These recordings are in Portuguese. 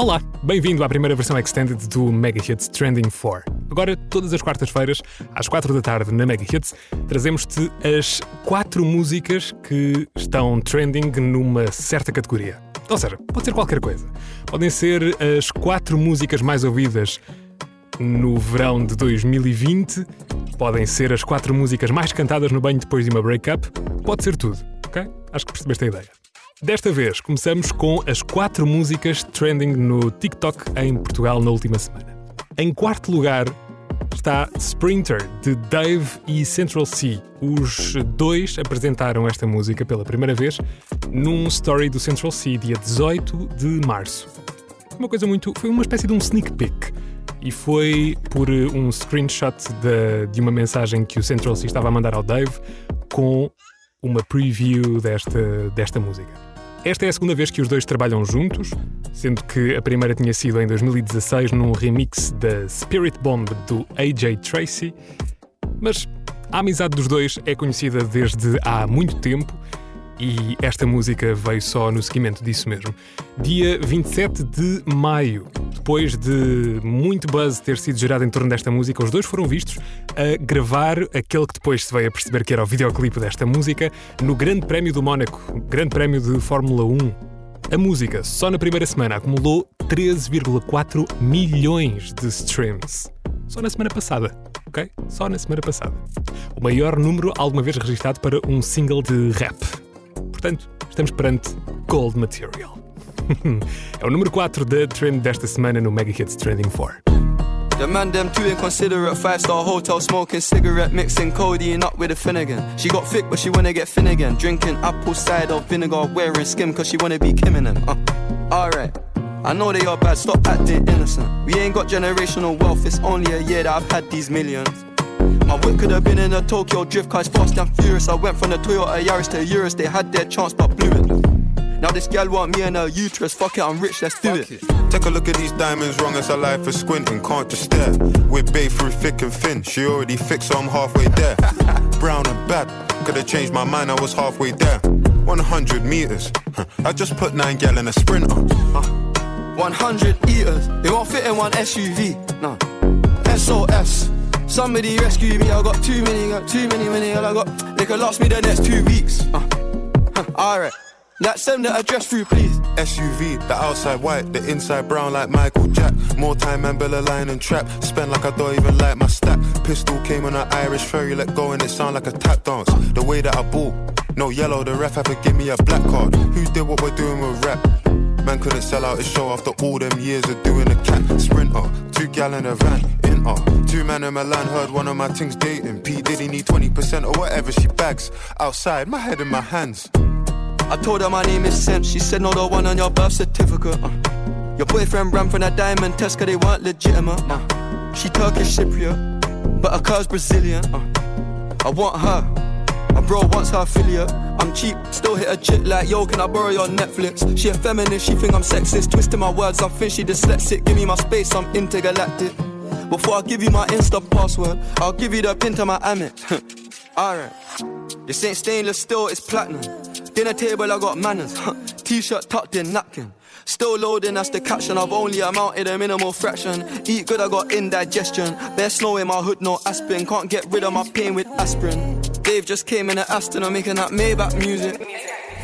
Olá, bem-vindo à primeira versão extended do Mega Hits Trending 4. Agora, todas as quartas-feiras, às 4 da tarde na Mega Hits, trazemos-te as 4 músicas que estão trending numa certa categoria. Ou seja, pode ser qualquer coisa. Podem ser as 4 músicas mais ouvidas no verão de 2020, podem ser as 4 músicas mais cantadas no banho depois de uma breakup, pode ser tudo, ok? Acho que percebeste a ideia. Desta vez, começamos com as quatro músicas trending no TikTok em Portugal na última semana. Em quarto lugar está Sprinter, de Dave e Central C. Os dois apresentaram esta música pela primeira vez num story do Central C, dia 18 de março. Uma coisa muito. foi uma espécie de um sneak peek. E foi por um screenshot de, de uma mensagem que o Central C estava a mandar ao Dave com uma preview desta, desta música. Esta é a segunda vez que os dois trabalham juntos, sendo que a primeira tinha sido em 2016 num remix da Spirit Bomb do AJ Tracy. Mas a amizade dos dois é conhecida desde há muito tempo e esta música veio só no seguimento disso mesmo. Dia 27 de maio, depois de muito buzz ter sido gerado em torno desta música, os dois foram vistos a gravar aquele que depois se veio a perceber que era o videoclipe desta música no Grande Prémio do Mónaco, Grande Prémio de Fórmula 1. A música, só na primeira semana, acumulou 13,4 milhões de streams. Só na semana passada, ok? Só na semana passada. O maior número alguma vez registado para um single de rap. Portanto, estamos perante Gold Material. é o número 4 da trend desta semana no Mega Hits Trending 4. The man them too inconsiderate Five star hotel smoking cigarette Mixing codeine up with a Finnegan. She got thick but she wanna get Finnegan Drinking apple cider vinegar Wearing skim cause she wanna be Kim and them uh, Alright I know they are bad, stop acting innocent. We ain't got generational wealth It's only a year that I've had these millions my whip could have been in a Tokyo drift car, fast and furious. I went from the Toyota Yaris to Urus, they had their chance but blew it. Now this gal want me and her uterus. Fuck it, I'm rich, let's do it. it. Take a look at these diamonds, wrong as a life is squinting. Can't just stare. We're bae through thick and thin. She already fixed, so I'm halfway there. Brown and bad, could have changed my mind, I was halfway there. 100 meters, I just put nine gal in a sprinter. Uh, 100 eaters, it won't fit in one SUV. No, SOS. Somebody rescue me, I got too many, got too many, many, I got. They could last me the next two weeks. Uh, Alright. Let's send the address through, please. SUV, the outside white, the inside brown like Michael Jack. More time and Bella line and trap. Spend like I don't even like my stack. Pistol came on an Irish ferry, let go and it sound like a tap dance. The way that I bought, no yellow, the ref to give me a black card. Who did what we're doing with rap? Man couldn't sell out his show after all them years of doing a cat sprinter. Two gallon a van, uh. Two man in my Milan heard one of my things dating. P Diddy need 20% or whatever she bags. Outside, my head in my hands. I told her my name is Sam. She said, No, the one on your birth certificate. Uh. Your boyfriend ran from that diamond test cause they weren't legitimate. Uh. She Turkish Cypriot, but her car's Brazilian. Uh. I want her. My bro wants her affiliate. I'm cheap, still hit a chick like, yo, can I borrow your Netflix? She a feminist, she think I'm sexist. Twisting my words, I think she dyslexic. Give me my space, I'm intergalactic. Before I give you my Insta password, I'll give you the pin to my Amex. Alright. This ain't stainless steel, it's platinum. Dinner table, I got manners. T-shirt tucked in napkin. Still loading, that's the caption. I've only amounted a minimal fraction. Eat good, I got indigestion. Bear snow in my hood, no aspirin. Can't get rid of my pain with aspirin. Dave just came in an Aston, I'm making that Maybach music.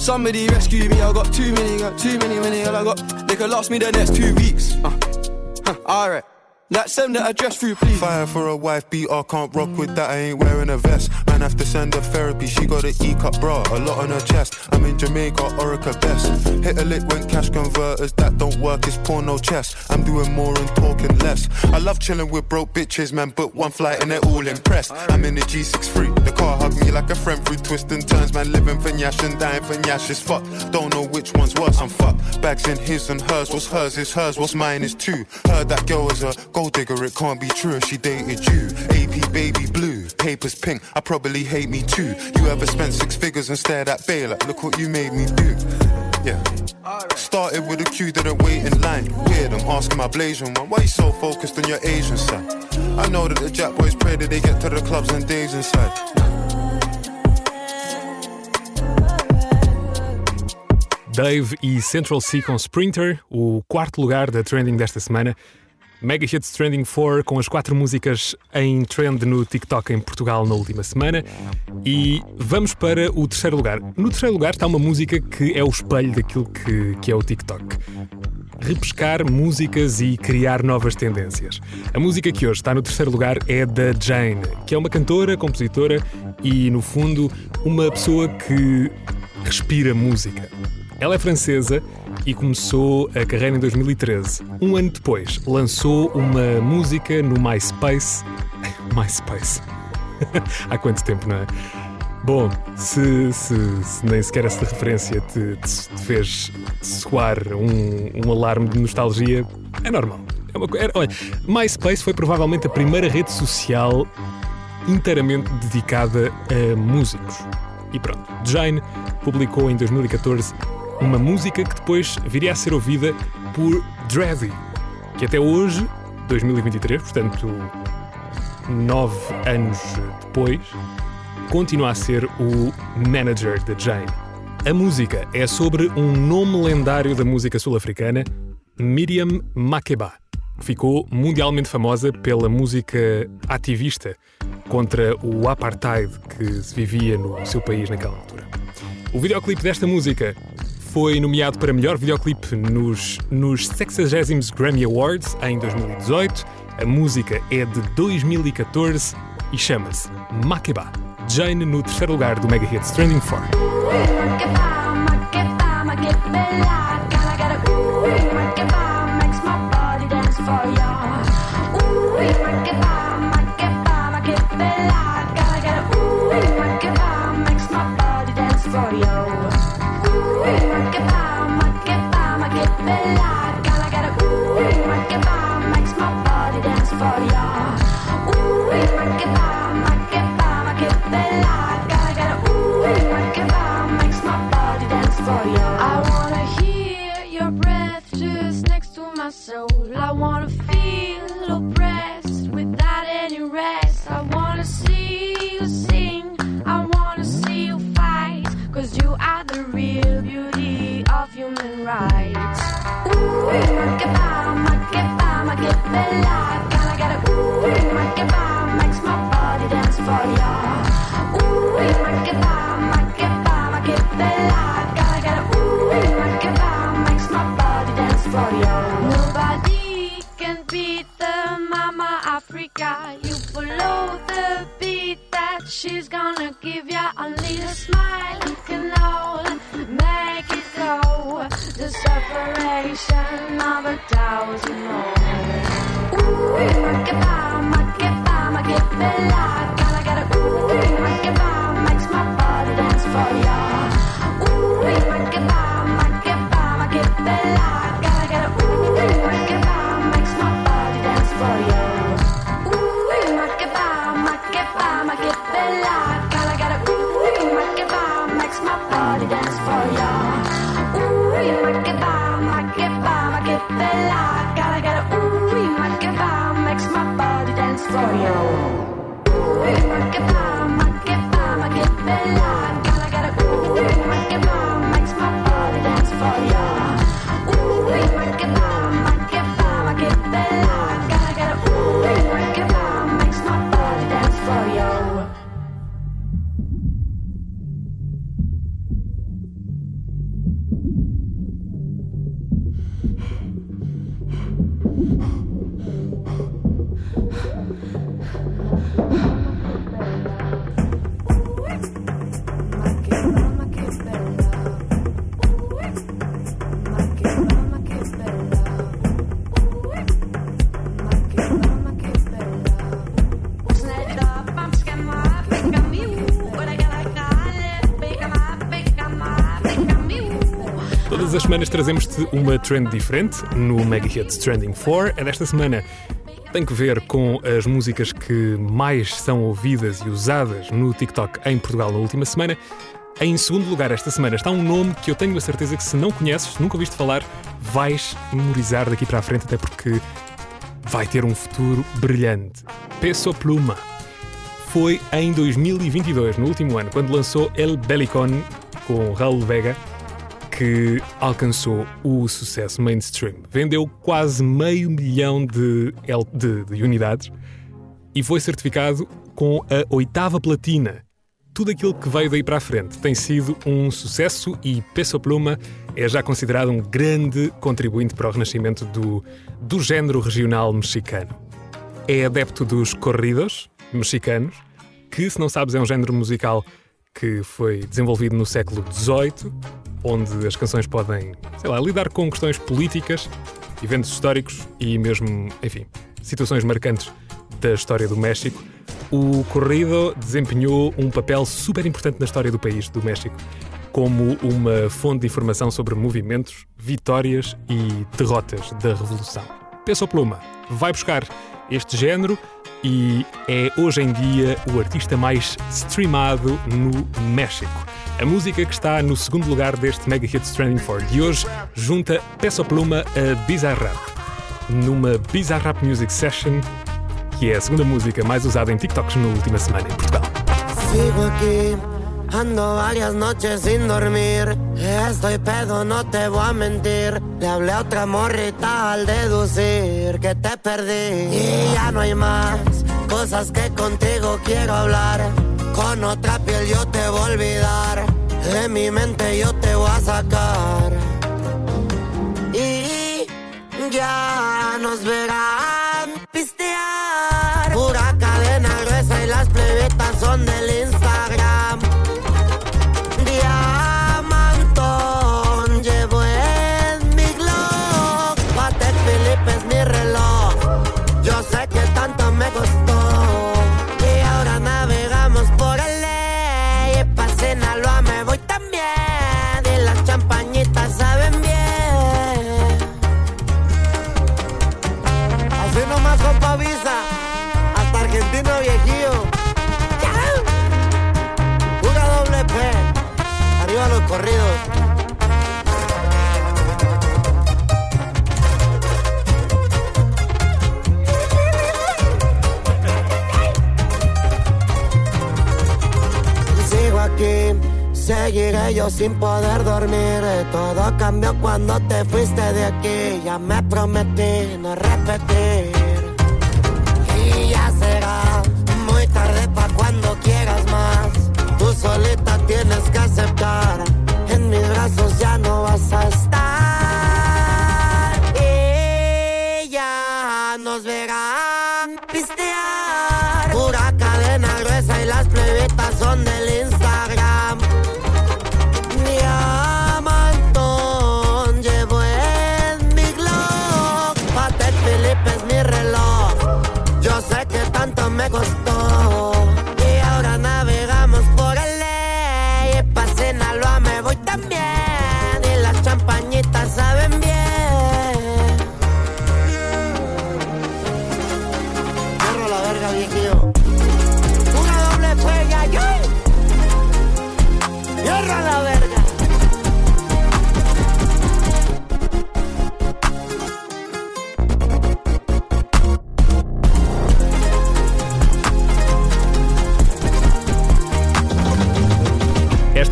Somebody rescue me, I got too many, got too many, many, I got. They could last me the next two weeks. Uh, huh, Alright. Let's send the address through, please. Fire for a wife beater, can't rock with that, I ain't wearing a vest. Man have to send her therapy. She got an E cup bra, a lot on her chest. I'm in Jamaica, Orica best. Hit a lick when cash converters that don't work. It's porno chess. I'm doing more and talking less. I love chilling with broke bitches, man. But one flight and they're all impressed. I'm in the G63. The car hugged me like a friend through twists and turns. Man, living for Nyash and dying for Nyash is fucked. Don't know which one's worse. I'm fucked. Bags in his and hers. What's hers is hers. What's mine is two. Heard that girl was a gold digger. It can't be true she dated you. AP baby blue. Papers pink. I probably hate me too. You ever spent six figures and stared at Bay like, look what you made me do. Yeah. Started with a queue, didn't wait in line. Weird, I'm asking my Blasian one, why you so focused on your Asian side? I know that the Jack boys pray that they get to the clubs and days inside. Dave e Central C com Sprinter, o quarto lugar da trending desta semana. Mega Hits Trending 4 com as quatro músicas em trend no TikTok em Portugal na última semana. E vamos para o terceiro lugar. No terceiro lugar está uma música que é o espelho daquilo que, que é o TikTok. Repescar músicas e criar novas tendências. A música que hoje está no terceiro lugar é da Jane, que é uma cantora, compositora e, no fundo, uma pessoa que respira música. Ela é francesa e começou a carreira em 2013. Um ano depois, lançou uma música no MySpace. MySpace. Há quanto tempo, não é? Bom, se, se, se nem sequer essa referência te, te, te fez soar um, um, alarme de nostalgia, é normal. É uma, é, olha, MySpace foi provavelmente a primeira rede social inteiramente dedicada a músicos. E pronto, Jane publicou em 2014 uma música que depois viria a ser ouvida por Dreddy, que até hoje, 2023, portanto, nove anos depois, continua a ser o manager de Jane. A música é sobre um nome lendário da música sul-africana, Miriam Makeba, que ficou mundialmente famosa pela música ativista contra o apartheid que se vivia no seu país naquela altura. O videoclipe desta música foi nomeado para melhor videoclipe nos, nos 60 Grammy Awards em 2018. A música é de 2014 e chama-se Makeba. Jane no terceiro lugar do Mega Hits Trending 4. another thousand more. Ooh, I get by, I get by, I get me life. Gotta get a ooh, I get by, makes my body dance for ya. Ooh, I get by, I get by, I get me life. Gotta get a ooh, I get by, makes my body dance for ya. Ooh, I get by, I get by, I get me life. Gotta get a ooh, I get by, makes my body dance for ya. Ooh, I get Goodbye. Semanas trazemos-te uma trend diferente no Mega Hits Trending 4. A desta semana tem que ver com as músicas que mais são ouvidas e usadas no TikTok em Portugal na última semana. Em segundo lugar, esta semana está um nome que eu tenho a certeza que, se não conheces, nunca ouviste falar, vais memorizar daqui para a frente, até porque vai ter um futuro brilhante. Peso Pluma. Foi em 2022, no último ano, quando lançou El Belicon com Raul Vega, que alcançou o sucesso mainstream. Vendeu quase meio milhão de, de, de unidades e foi certificado com a oitava platina. Tudo aquilo que veio daí para a frente tem sido um sucesso e Peso Pluma é já considerado um grande contribuinte para o renascimento do, do género regional mexicano. É adepto dos corridos mexicanos, que, se não sabes, é um género musical que foi desenvolvido no século XVIII onde as canções podem, sei lá, lidar com questões políticas, eventos históricos e mesmo, enfim, situações marcantes da história do México. O corrido desempenhou um papel super importante na história do país, do México, como uma fonte de informação sobre movimentos, vitórias e derrotas da Revolução. Peso Pluma vai buscar este género e é hoje em dia o artista mais streamado no México. A música que está no segundo lugar deste Mega Hits Trending 4 de hoje junta Peça Pluma a Bizarrap, numa Bizarrap Music Session, que é a segunda música mais usada em TikToks na última semana em Portugal. Sigo aqui, ando varias noches sin dormir. Estoy pedo, no te voy a mentir. Le hablé a otra morrita al deducir que te perdí. Y ya no hay más cosas que contigo quiero hablar. Con otra piel yo te voy a olvidar. De mi mente yo te voy a sacar. Y ya nos verán pistear. Pura cadena gruesa y las plebetas son del yo sin poder dormir. Todo cambió cuando te fuiste de aquí. Ya me prometí no repetir. Y ya será muy tarde pa' cuando quieras más. Tú solita tienes que aceptar. En mis brazos ya no vas a estar. Y ya nos verán pistear. Pura cadena gruesa y las plebitas son del Instagram.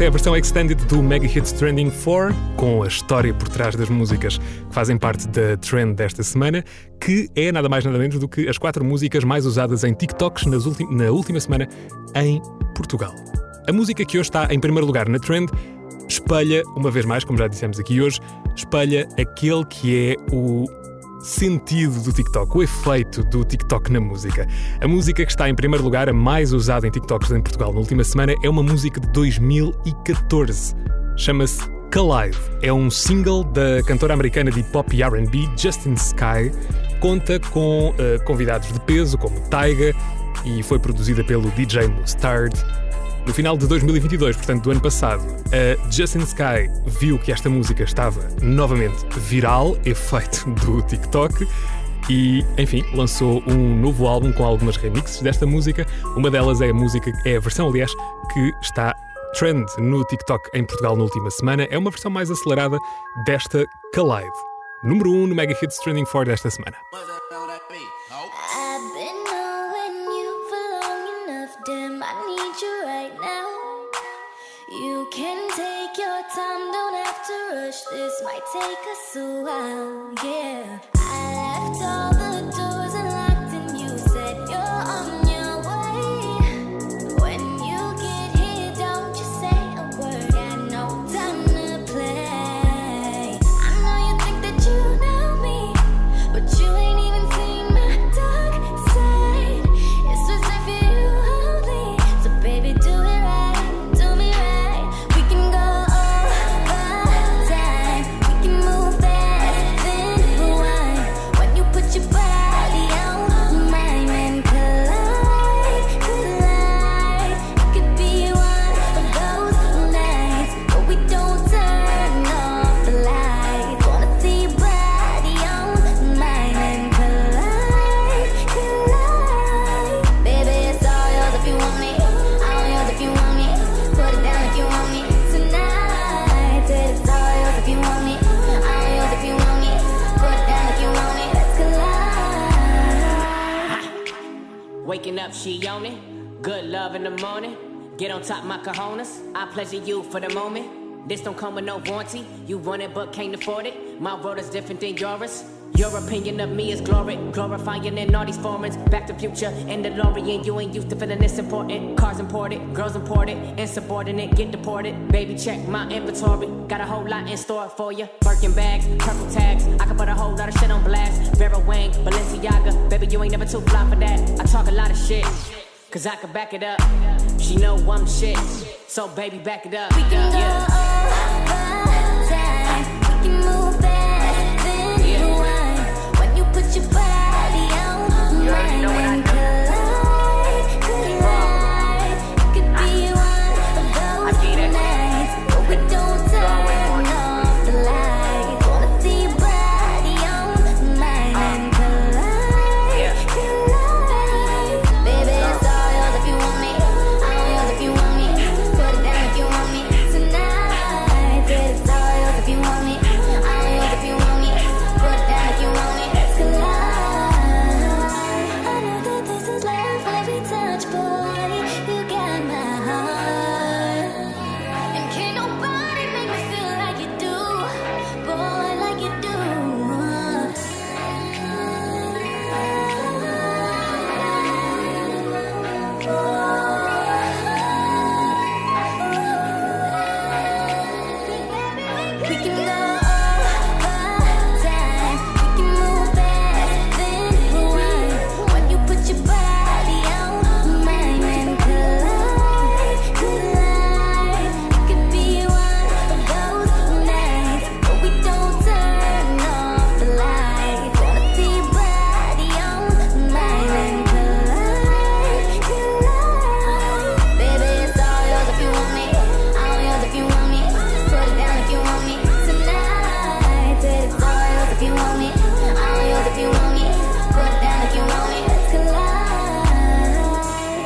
A versão extended do Mega Hits Trending 4, com a história por trás das músicas que fazem parte da trend desta semana, que é nada mais nada menos do que as quatro músicas mais usadas em TikToks na última semana em Portugal. A música que hoje está em primeiro lugar na trend espelha, uma vez mais, como já dissemos aqui hoje, espelha aquele que é o sentido do TikTok, o efeito do TikTok na música. A música que está em primeiro lugar, a mais usada em TikToks em Portugal na última semana, é uma música de 2014. Chama-se Collide. É um single da cantora americana de pop e RB Justin Sky. Conta com eh, convidados de peso como Tyga e foi produzida pelo DJ Mustard. No final de 2022, portanto do ano passado, a Justin Sky viu que esta música estava novamente viral, efeito do TikTok, e, enfim, lançou um novo álbum com algumas remixes desta música. Uma delas é a música, é a versão, aliás, que está trend no TikTok em Portugal na última semana. É uma versão mais acelerada desta Collide. Número 1 um no Mega Hits Trending 4 desta semana. This might take us a while, yeah. I left all the pleasure you for the moment. This don't come with no warranty. You want it but can't afford it. My world is different than yours. Your opinion of me is glory, glorifying in all these formats. Back to future and the DeLorean, you ain't used to feeling this important. Cars imported, girls imported, insubordinate, get deported. Baby, check my inventory. Got a whole lot in store for you. Birkin bags, purple tags. I can put a whole lot of shit on blast. Vera Wang, Balenciaga. You ain't never too fly for that. I talk a lot of shit, cause I can back it up. She know I'm shit. So baby, back it up. We can go yeah.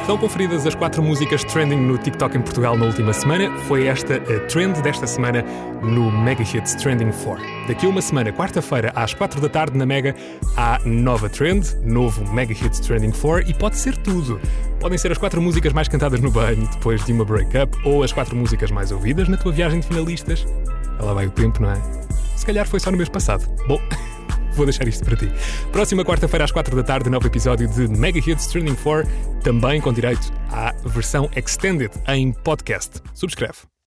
Conferidas as quatro músicas trending no TikTok em Portugal na última semana. Foi esta a trend desta semana no Mega Hits Trending 4. Daqui a uma semana, quarta-feira, às quatro da tarde, na Mega, há nova trend, novo Mega Hits Trending 4 e pode ser tudo. Podem ser as quatro músicas mais cantadas no banho depois de uma breakup ou as quatro músicas mais ouvidas na tua viagem de finalistas. Ela vai o tempo, não é? Se calhar foi só no mês passado. Bom. Vou deixar isto para ti. Próxima quarta-feira às quatro da tarde, novo episódio de Mega Hits Trending 4, também com direito à versão extended em podcast. Subscreve.